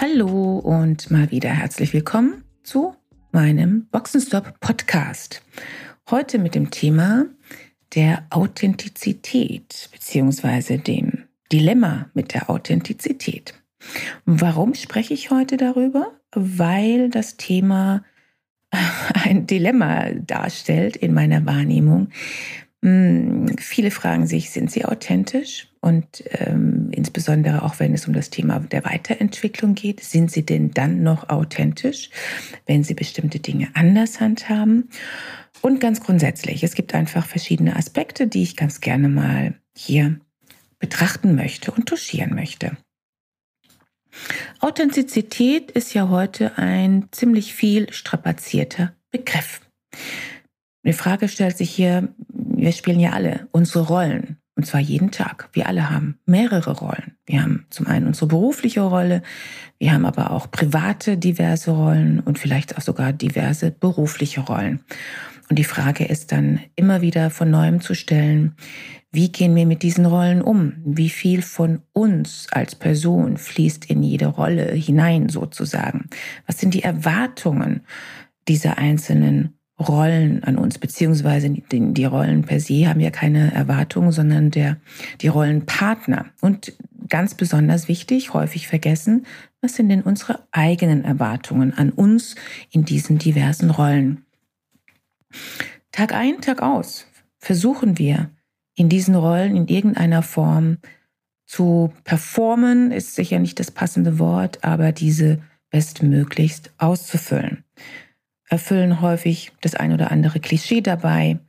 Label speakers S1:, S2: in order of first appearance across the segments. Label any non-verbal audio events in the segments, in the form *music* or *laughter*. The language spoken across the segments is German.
S1: Hallo und mal wieder herzlich willkommen zu meinem Boxenstop Podcast. Heute mit dem Thema der Authentizität beziehungsweise dem Dilemma mit der Authentizität. Warum spreche ich heute darüber? Weil das Thema *laughs* ein Dilemma darstellt in meiner Wahrnehmung. Hm, viele fragen sich, sind sie authentisch? Und ähm, insbesondere auch wenn es um das Thema der Weiterentwicklung geht, sind sie denn dann noch authentisch, wenn sie bestimmte Dinge anders handhaben? Und ganz grundsätzlich, es gibt einfach verschiedene Aspekte, die ich ganz gerne mal hier betrachten möchte und touchieren möchte. Authentizität ist ja heute ein ziemlich viel strapazierter Begriff. Die Frage stellt sich hier, wir spielen ja alle unsere Rollen. Und zwar jeden Tag. Wir alle haben mehrere Rollen. Wir haben zum einen unsere berufliche Rolle, wir haben aber auch private diverse Rollen und vielleicht auch sogar diverse berufliche Rollen. Und die Frage ist dann immer wieder von neuem zu stellen, wie gehen wir mit diesen Rollen um? Wie viel von uns als Person fließt in jede Rolle hinein sozusagen? Was sind die Erwartungen dieser einzelnen Rollen an uns, beziehungsweise die, Rollen per se haben ja keine Erwartungen, sondern der, die Rollenpartner. Und ganz besonders wichtig, häufig vergessen, was sind denn unsere eigenen Erwartungen an uns in diesen diversen Rollen? Tag ein, Tag aus versuchen wir in diesen Rollen in irgendeiner Form zu performen, ist sicher nicht das passende Wort, aber diese bestmöglichst auszufüllen erfüllen häufig das ein oder andere Klischee dabei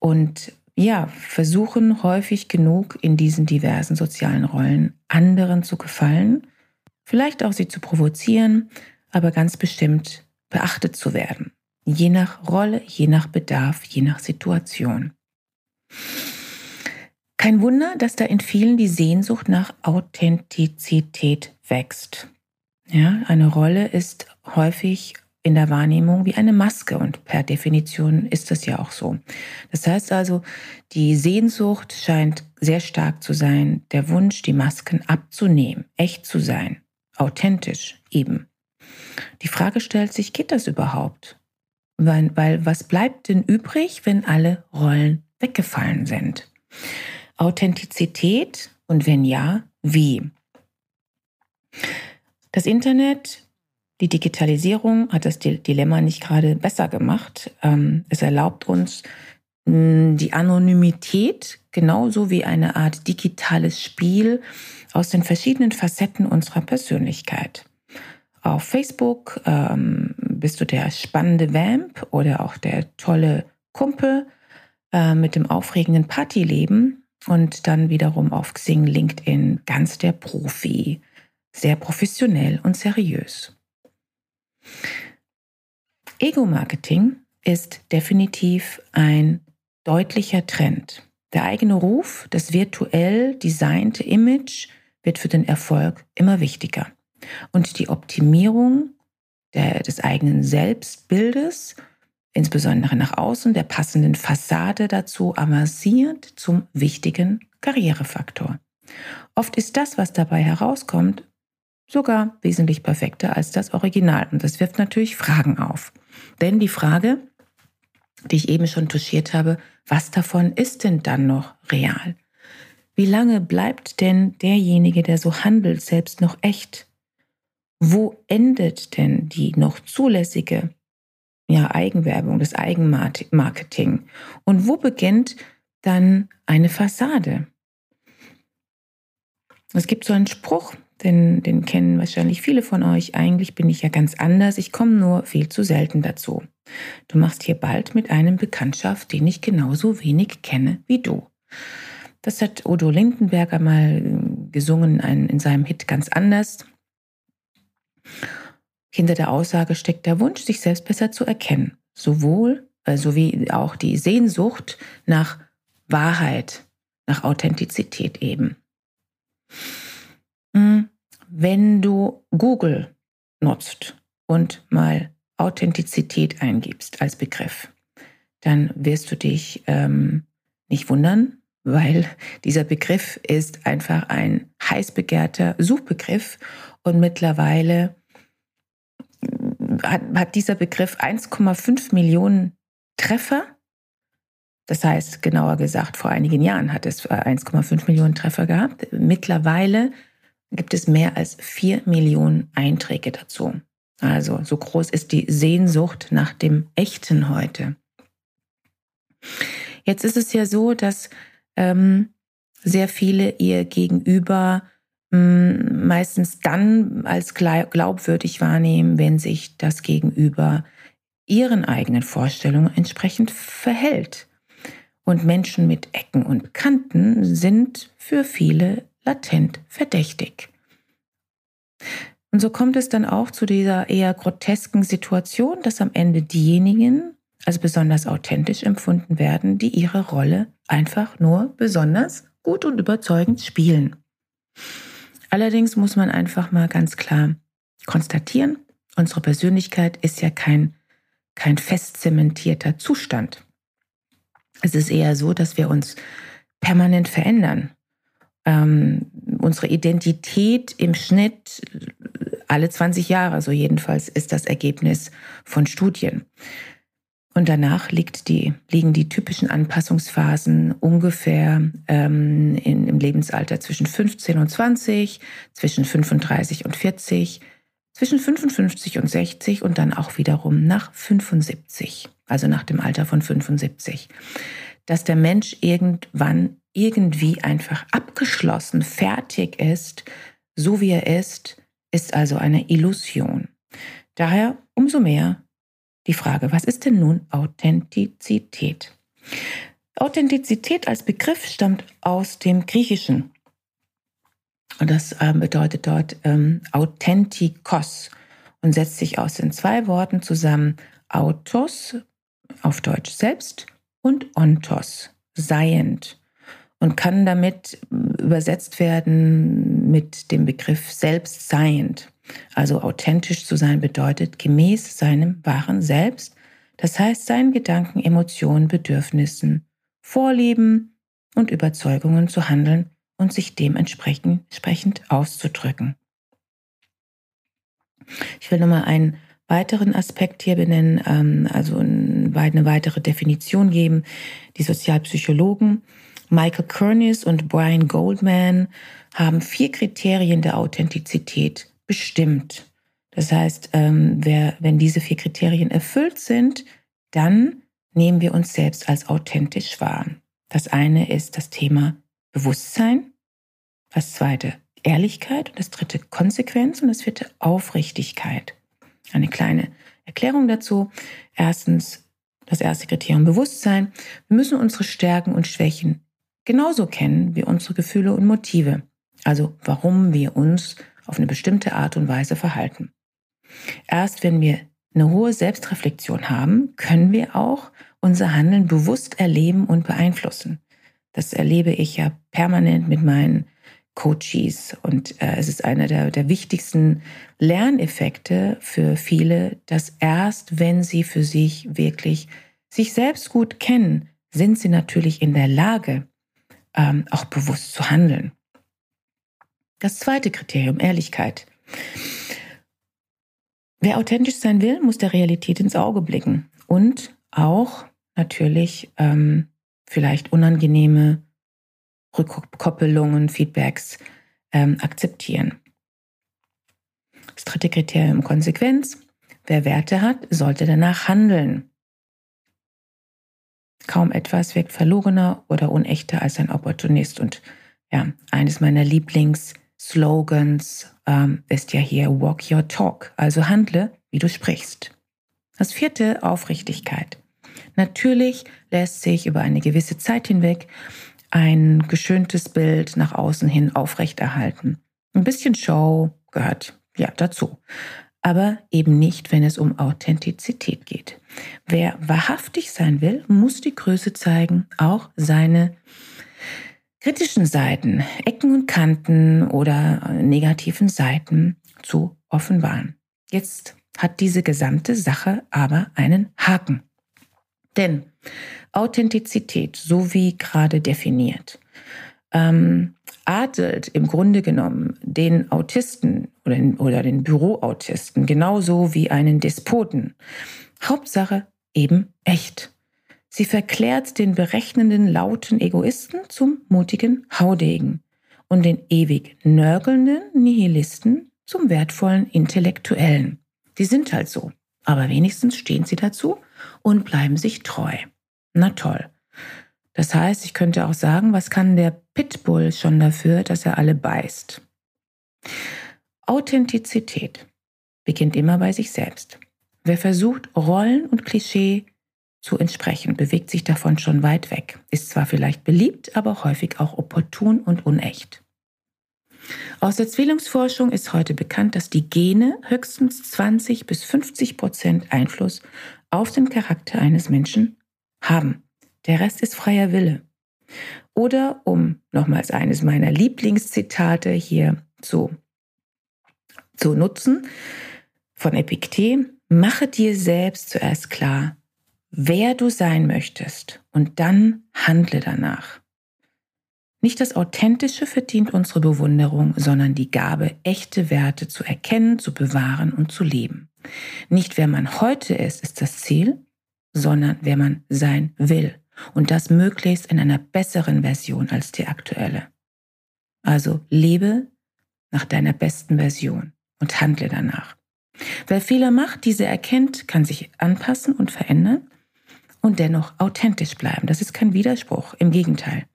S1: und ja, versuchen häufig genug in diesen diversen sozialen Rollen anderen zu gefallen, vielleicht auch sie zu provozieren, aber ganz bestimmt beachtet zu werden. Je nach Rolle, je nach Bedarf, je nach Situation. Kein Wunder, dass da in vielen die Sehnsucht nach Authentizität wächst. Ja, eine Rolle ist häufig in der Wahrnehmung wie eine Maske und per Definition ist das ja auch so. Das heißt also, die Sehnsucht scheint sehr stark zu sein, der Wunsch, die Masken abzunehmen, echt zu sein, authentisch eben. Die Frage stellt sich, geht das überhaupt? Weil, weil was bleibt denn übrig, wenn alle Rollen weggefallen sind? Authentizität und wenn ja, wie? Das Internet die Digitalisierung hat das Dilemma nicht gerade besser gemacht. Ähm, es erlaubt uns die Anonymität genauso wie eine Art digitales Spiel aus den verschiedenen Facetten unserer Persönlichkeit. Auf Facebook ähm, bist du der spannende Vamp oder auch der tolle Kumpel äh, mit dem aufregenden Partyleben und dann wiederum auf Xing, LinkedIn ganz der Profi, sehr professionell und seriös. Ego-Marketing ist definitiv ein deutlicher Trend. Der eigene Ruf, das virtuell designte Image wird für den Erfolg immer wichtiger. Und die Optimierung der, des eigenen Selbstbildes, insbesondere nach außen, der passenden Fassade dazu, avanciert zum wichtigen Karrierefaktor. Oft ist das, was dabei herauskommt, sogar wesentlich perfekter als das Original. Und das wirft natürlich Fragen auf. Denn die Frage, die ich eben schon touchiert habe, was davon ist denn dann noch real? Wie lange bleibt denn derjenige, der so handelt, selbst noch echt? Wo endet denn die noch zulässige ja, Eigenwerbung, das Eigenmarketing? Und wo beginnt dann eine Fassade? Es gibt so einen Spruch, den, den kennen wahrscheinlich viele von euch. Eigentlich bin ich ja ganz anders, ich komme nur viel zu selten dazu. Du machst hier bald mit einem Bekanntschaft, den ich genauso wenig kenne wie du. Das hat Udo Lindenberger mal gesungen in seinem Hit ganz anders. Hinter der Aussage steckt der Wunsch, sich selbst besser zu erkennen, sowohl äh, sowie auch die Sehnsucht nach Wahrheit, nach Authentizität eben. Wenn du Google nutzt und mal Authentizität eingibst als Begriff, dann wirst du dich ähm, nicht wundern, weil dieser Begriff ist einfach ein heiß begehrter Suchbegriff und mittlerweile hat, hat dieser Begriff 1,5 Millionen Treffer. Das heißt, genauer gesagt, vor einigen Jahren hat es 1,5 Millionen Treffer gehabt. Mittlerweile gibt es mehr als 4 Millionen Einträge dazu. Also so groß ist die Sehnsucht nach dem Echten heute. Jetzt ist es ja so, dass ähm, sehr viele ihr Gegenüber mh, hm, meistens dann als glaubwürdig wahrnehmen, wenn sich das Gegenüber ihren eigenen Vorstellungen entsprechend verhält. Und Menschen mit Ecken und Kanten sind für viele latent verdächtig. Und so kommt es dann auch zu dieser eher grotesken Situation, dass am Ende diejenigen, also besonders authentisch empfunden werden, die ihre Rolle einfach nur besonders gut und überzeugend spielen. Allerdings muss man einfach mal ganz klar konstatieren, unsere Persönlichkeit ist ja kein, kein fest zementierter Zustand. Es ist eher so, dass wir uns permanent verändern. Ähm, unsere Identität im Schnitt alle 20 Jahre, so jedenfalls ist das Ergebnis von Studien. Und danach liegt die, liegen die typischen Anpassungsphasen ungefähr ähm, in, im Lebensalter zwischen 15 und 20, zwischen 35 und 40, zwischen 55 und 60 und dann auch wiederum nach 75, also nach dem Alter von 75. Dass der Mensch irgendwann irgendwie einfach abgeschlossen, fertig ist, so wie er ist, ist also eine Illusion. Daher umso mehr die Frage, was ist denn nun Authentizität? Authentizität als Begriff stammt aus dem Griechischen. Und das ähm, bedeutet dort ähm, Authentikos und setzt sich aus den zwei Worten zusammen Autos, auf Deutsch selbst, und Ontos, seiend. Und kann damit übersetzt werden mit dem Begriff selbstseiend. Also authentisch zu sein bedeutet gemäß seinem wahren Selbst, das heißt seinen Gedanken, Emotionen, Bedürfnissen, Vorlieben und Überzeugungen zu handeln und sich dementsprechend auszudrücken. Ich will nochmal einen weiteren Aspekt hier benennen, ähm, also eine weitere Definition geben. Die Sozialpsychologen Michael Kernis und Brian Goldman haben vier Kriterien der Authentizität bestimmt. Das heißt, ähm, wenn diese vier Kriterien erfüllt sind, dann nehmen wir uns selbst als authentisch wahr. Das eine ist das Thema Bewusstsein, das zweite Ehrlichkeit und das dritte Konsequenz und das vierte Aufrichtigkeit. Eine kleine Erklärung dazu. Erstens, das erste Kriterium Bewusstsein. Wir müssen unsere Stärken und Schwächen genauso kennen wie unsere Gefühle und Motive. Also warum wir uns auf eine bestimmte Art und Weise verhalten. Erst wenn wir eine hohe Selbstreflexion haben, können wir auch unser Handeln bewusst erleben und beeinflussen. Das erlebe ich ja permanent mit meinen Coaches und äh, es ist einer der, der wichtigsten Lerneffekte für viele, dass erst wenn sie für sich wirklich sich selbst gut kennen, sind sie natürlich in der Lage, ähm, auch bewusst zu handeln. Das zweite Kriterium, Ehrlichkeit. Wer authentisch sein will, muss der Realität ins Auge blicken und auch natürlich ähm, vielleicht unangenehme Rückkoppelungen, Feedbacks ähm, akzeptieren. Das dritte Kriterium, Konsequenz. Wer Werte hat, sollte danach handeln. Kaum etwas wirkt verlogener oder unechter als ein Opportunist. Und ja, eines meiner Lieblings- Slogans ähm, ist ja hier Walk Your Talk, also handle, wie du sprichst. Das vierte, Aufrichtigkeit. Natürlich lässt sich über eine gewisse Zeit hinweg ein geschöntes Bild nach außen hin aufrechterhalten. Ein bisschen Show gehört ja, dazu. Aber eben nicht, wenn es um Authentizität geht. Wer wahrhaftig sein will, muss die Größe zeigen, auch seine kritischen Seiten, Ecken und Kanten oder negativen Seiten zu offenbaren. Jetzt hat diese gesamte Sache aber einen Haken. Denn Authentizität, so wie gerade definiert, ähm, adelt im Grunde genommen den Autisten oder den, oder den Büroautisten genauso wie einen Despoten. Hauptsache eben echt. Sie verklärt den berechnenden, lauten Egoisten zum mutigen Haudegen und den ewig nörgelnden Nihilisten zum wertvollen Intellektuellen. Die sind halt so, aber wenigstens stehen sie dazu und bleiben sich treu. Na toll. Das heißt, ich könnte auch sagen, was kann der Pitbull schon dafür, dass er alle beißt? Authentizität beginnt immer bei sich selbst. Wer versucht, Rollen und Klischee zu entsprechen, bewegt sich davon schon weit weg, ist zwar vielleicht beliebt, aber häufig auch opportun und unecht. Aus der Zwillingsforschung ist heute bekannt, dass die Gene höchstens 20 bis 50 Prozent Einfluss auf den Charakter eines Menschen haben. Der Rest ist freier Wille. Oder um nochmals eines meiner Lieblingszitate hier zu, zu nutzen, von Epiktet, mache dir selbst zuerst klar, wer du sein möchtest und dann handle danach. Nicht das Authentische verdient unsere Bewunderung, sondern die Gabe, echte Werte zu erkennen, zu bewahren und zu leben. Nicht wer man heute ist, ist das Ziel, sondern wer man sein will. Und das möglichst in einer besseren Version als die aktuelle. Also lebe nach deiner besten Version und handle danach. Wer Fehler macht, diese erkennt, kann sich anpassen und verändern und dennoch authentisch bleiben. Das ist kein Widerspruch, im Gegenteil.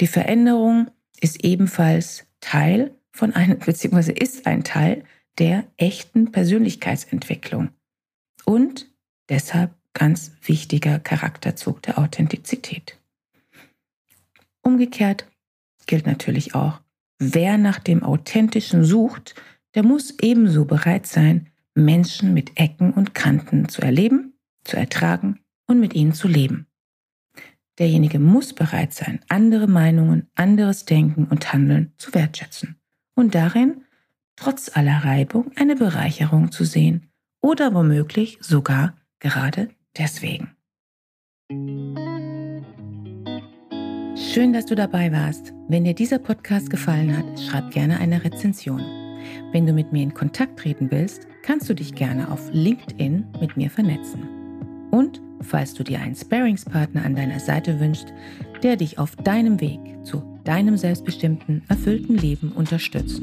S1: Die Veränderung ist ebenfalls Teil von einem, *laughs* beziehungsweise ist ein Teil der echten Persönlichkeitsentwicklung und deshalb ganz wichtiger Charakterzug der Authentizität. Umgekehrt gilt natürlich auch, wer nach dem Authentischen sucht, der muss ebenso bereit sein, Menschen mit Ecken und Kanten zu erleben, zu ertragen und mit ihnen zu leben. Derjenige muss bereit sein, andere Meinungen, anderes Denken und Handeln zu wertschätzen und darin, trotz aller Reibung, eine Bereicherung zu sehen oder womöglich sogar gerade deswegen. Schön, dass du dabei warst. Wenn dir dieser Podcast gefallen hat, schreib gerne eine Rezension. Wenn du mit mir in Kontakt treten willst, kannst du dich gerne auf LinkedIn mit mir vernetzen. Und falls du dir einen Sparingspartner an deiner Seite wünschst, der dich auf deinem Weg zu deinem selbstbestimmten, erfüllten Leben unterstützt,